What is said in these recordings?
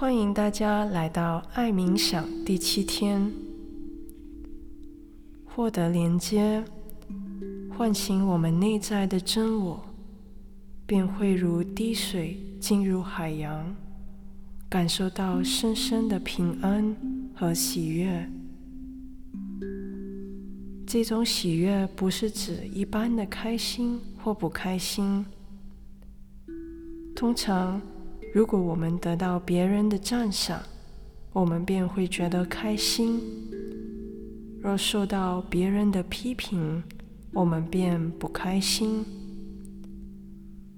欢迎大家来到爱冥想第七天，获得连接，唤醒我们内在的真我，便会如滴水进入海洋，感受到深深的平安和喜悦。这种喜悦不是指一般的开心或不开心。通常，如果我们得到别人的赞赏，我们便会觉得开心；若受到别人的批评，我们便不开心。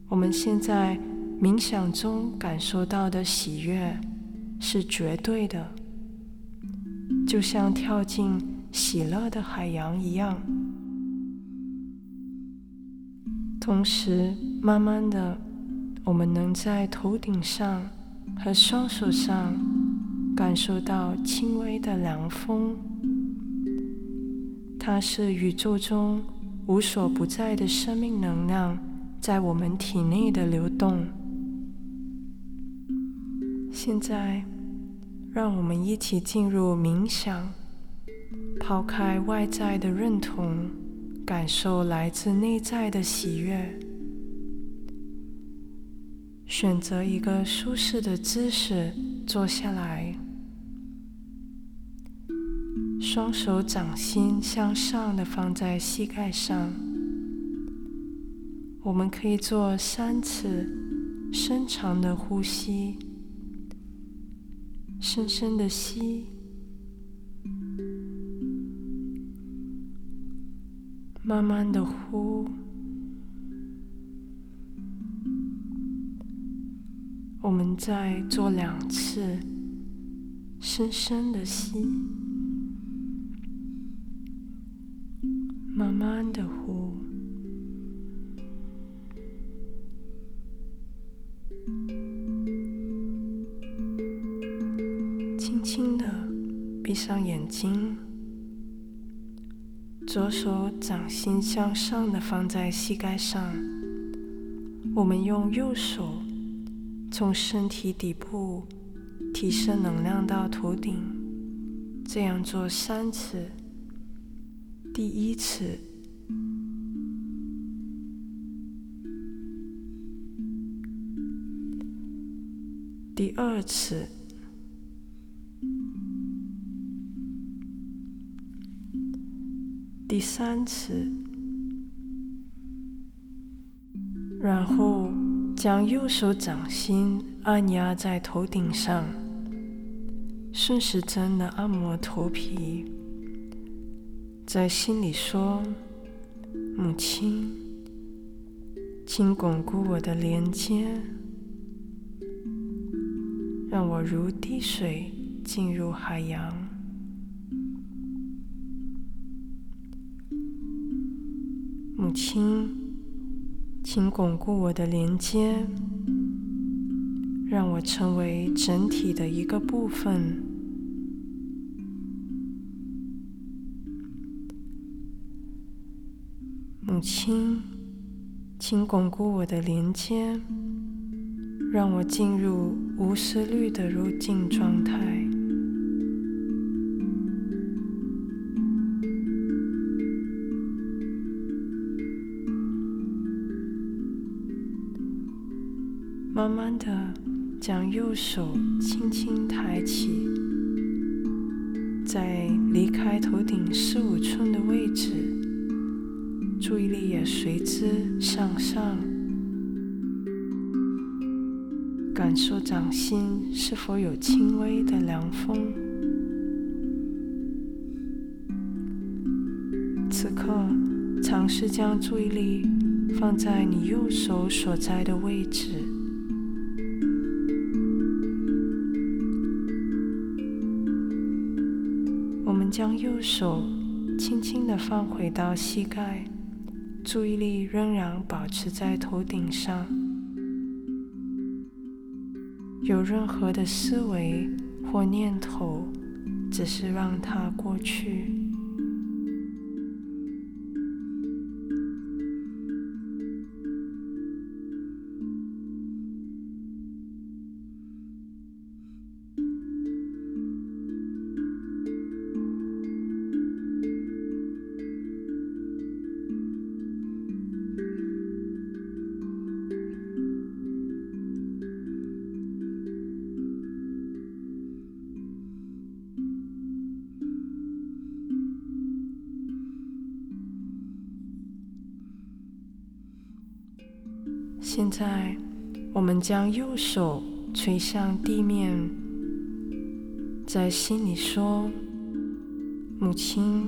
我们现在冥想中感受到的喜悦是绝对的，就像跳进。喜乐的海洋一样，同时慢慢的，我们能在头顶上和双手上感受到轻微的凉风。它是宇宙中无所不在的生命能量在我们体内的流动。现在，让我们一起进入冥想。抛开外在的认同，感受来自内在的喜悦。选择一个舒适的姿势坐下来，双手掌心向上的放在膝盖上。我们可以做三次深长的呼吸，深深的吸。慢慢的呼，我们再做两次，深深的吸，慢慢的呼，轻轻的闭上眼睛。左手掌心向上的放在膝盖上，我们用右手从身体底部提升能量到头顶，这样做三次。第一次，第二次。第三次，然后将右手掌心按压在头顶上，顺时针的按摩头皮，在心里说：“母亲，请巩固我的连接，让我如滴水进入海洋。”母亲，请巩固我的连接，让我成为整体的一个部分。母亲，请巩固我的连接，让我进入无思虑的入境状态。将右手轻轻抬起，在离开头顶四五寸的位置，注意力也随之向上，感受掌心是否有轻微的凉风。此刻，尝试将注意力放在你右手所在的位置。将右手轻轻地放回到膝盖，注意力仍然保持在头顶上。有任何的思维或念头，只是让它过去。现在，我们将右手垂向地面，在心里说：“母亲，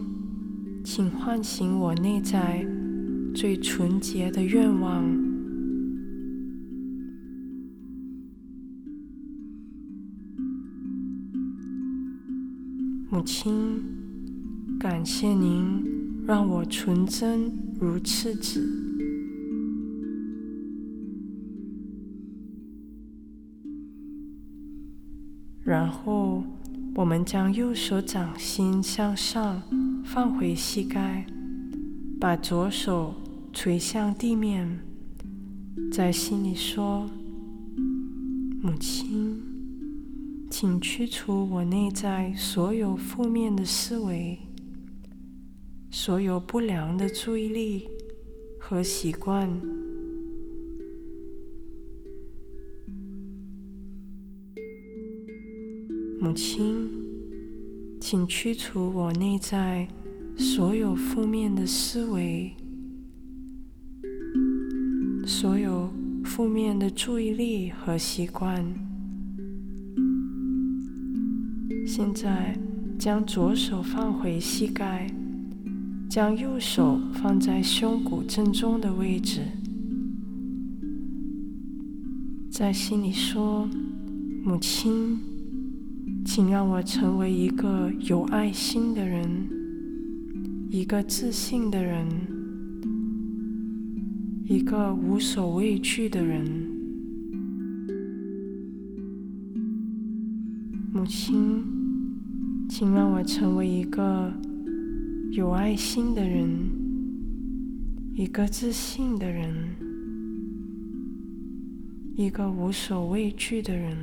请唤醒我内在最纯洁的愿望。”母亲，感谢您让我纯真如赤子。然后，我们将右手掌心向上放回膝盖，把左手垂向地面，在心里说：“母亲，请驱除我内在所有负面的思维，所有不良的注意力和习惯。”母亲，请驱除我内在所有负面的思维，所有负面的注意力和习惯。现在，将左手放回膝盖，将右手放在胸骨正中的位置，在心里说：“母亲。”请让我成为一个有爱心的人，一个自信的人，一个无所畏惧的人。母亲，请让我成为一个有爱心的人，一个自信的人，一个无所畏惧的人。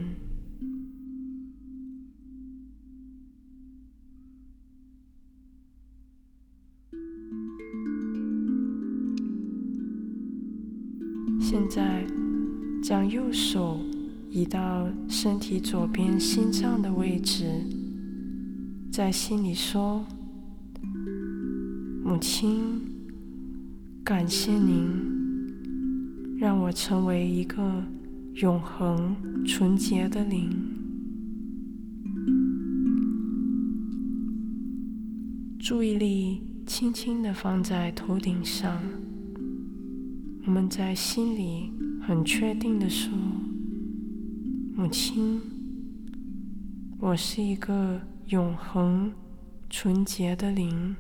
现在，将右手移到身体左边心脏的位置，在心里说：“母亲，感谢您，让我成为一个永恒纯洁的灵。”注意力轻轻的放在头顶上。我们在心里很确定的说：“母亲，我是一个永恒、纯洁的灵。”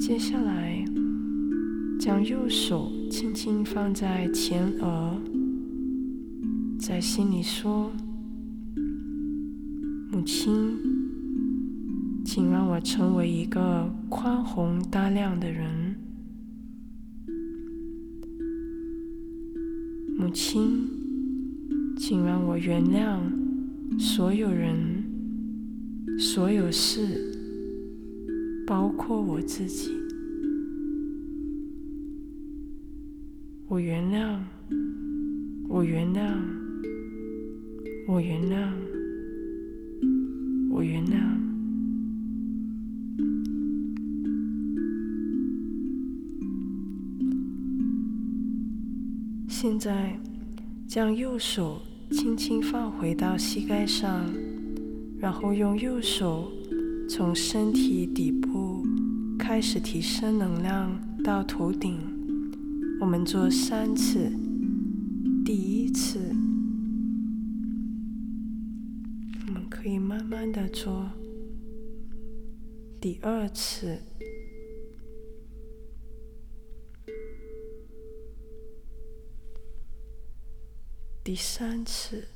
接下来，将右手轻轻放在前额，在心里说：“母亲，请让我成为一个宽宏大量的人。母亲，请让我原谅所有人、所有事，包括我自己。”我原谅，我原谅，我原谅，我原谅。现在，将右手轻轻放回到膝盖上，然后用右手从身体底部开始提升能量到头顶。我们做三次，第一次，我们可以慢慢的做；第二次，第三次，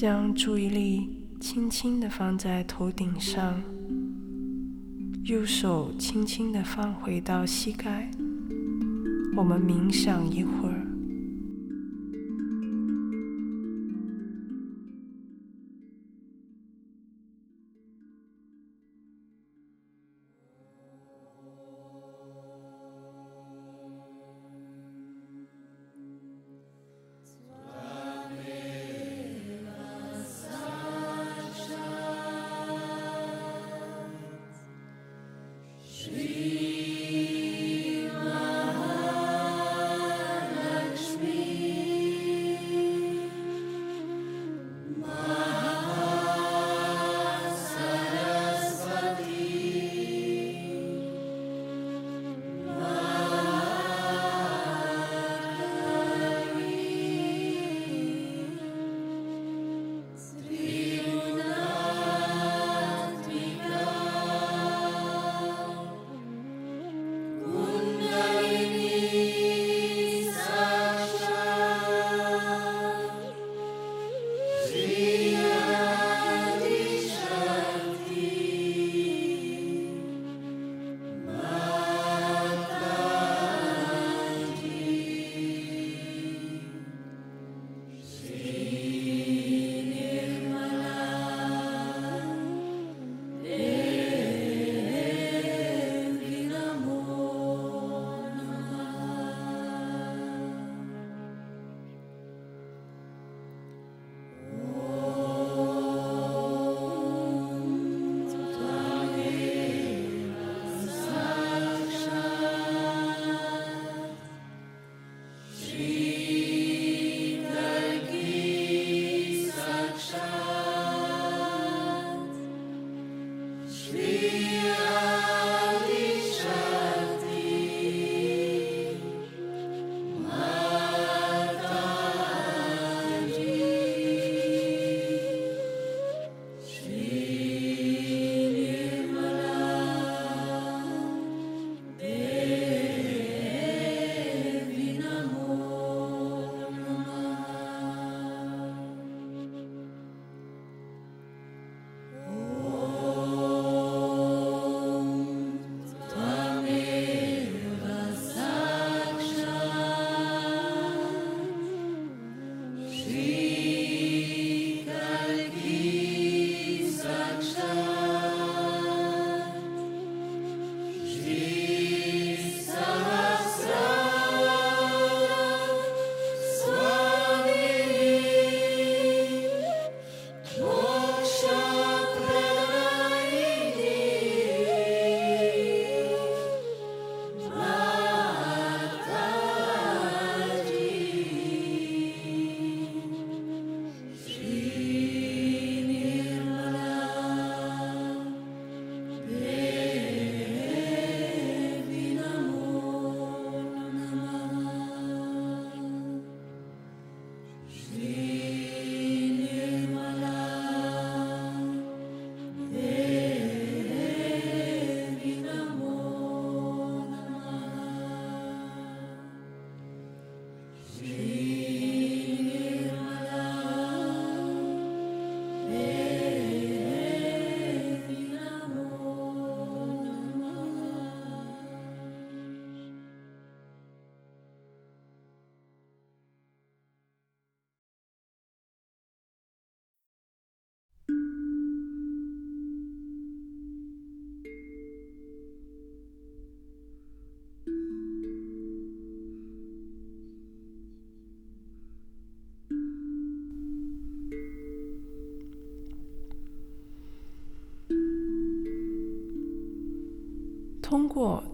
将注意力轻轻的放在头顶上，右手轻轻的放回到膝盖。我们冥想一会儿。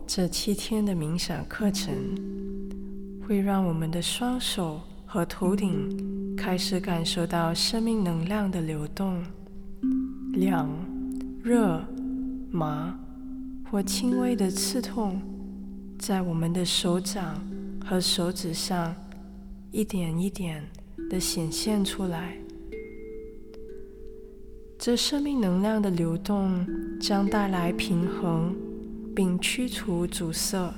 这七天的冥想课程，会让我们的双手和头顶开始感受到生命能量的流动，凉、热、麻或轻微的刺痛，在我们的手掌和手指上一点一点的显现出来。这生命能量的流动将带来平衡。并驱除阻塞，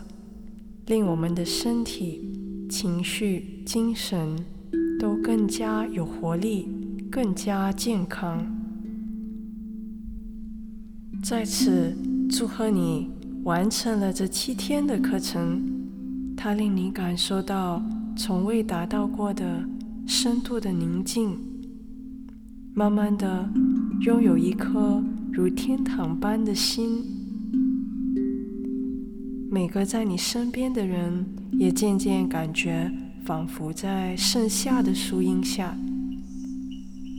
令我们的身体、情绪、精神都更加有活力、更加健康。在此，祝贺你完成了这七天的课程，它令你感受到从未达到过的深度的宁静，慢慢的拥有一颗如天堂般的心。每个在你身边的人也渐渐感觉仿佛在盛夏的树荫下，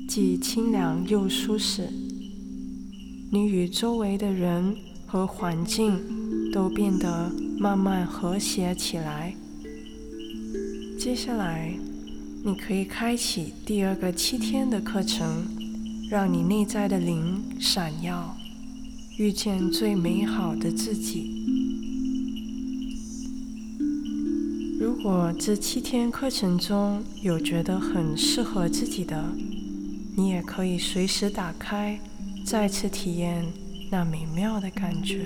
既清凉又舒适。你与周围的人和环境都变得慢慢和谐起来。接下来，你可以开启第二个七天的课程，让你内在的灵闪耀，遇见最美好的自己。如果这七天课程中有觉得很适合自己的，你也可以随时打开。再次体验那美妙的感觉。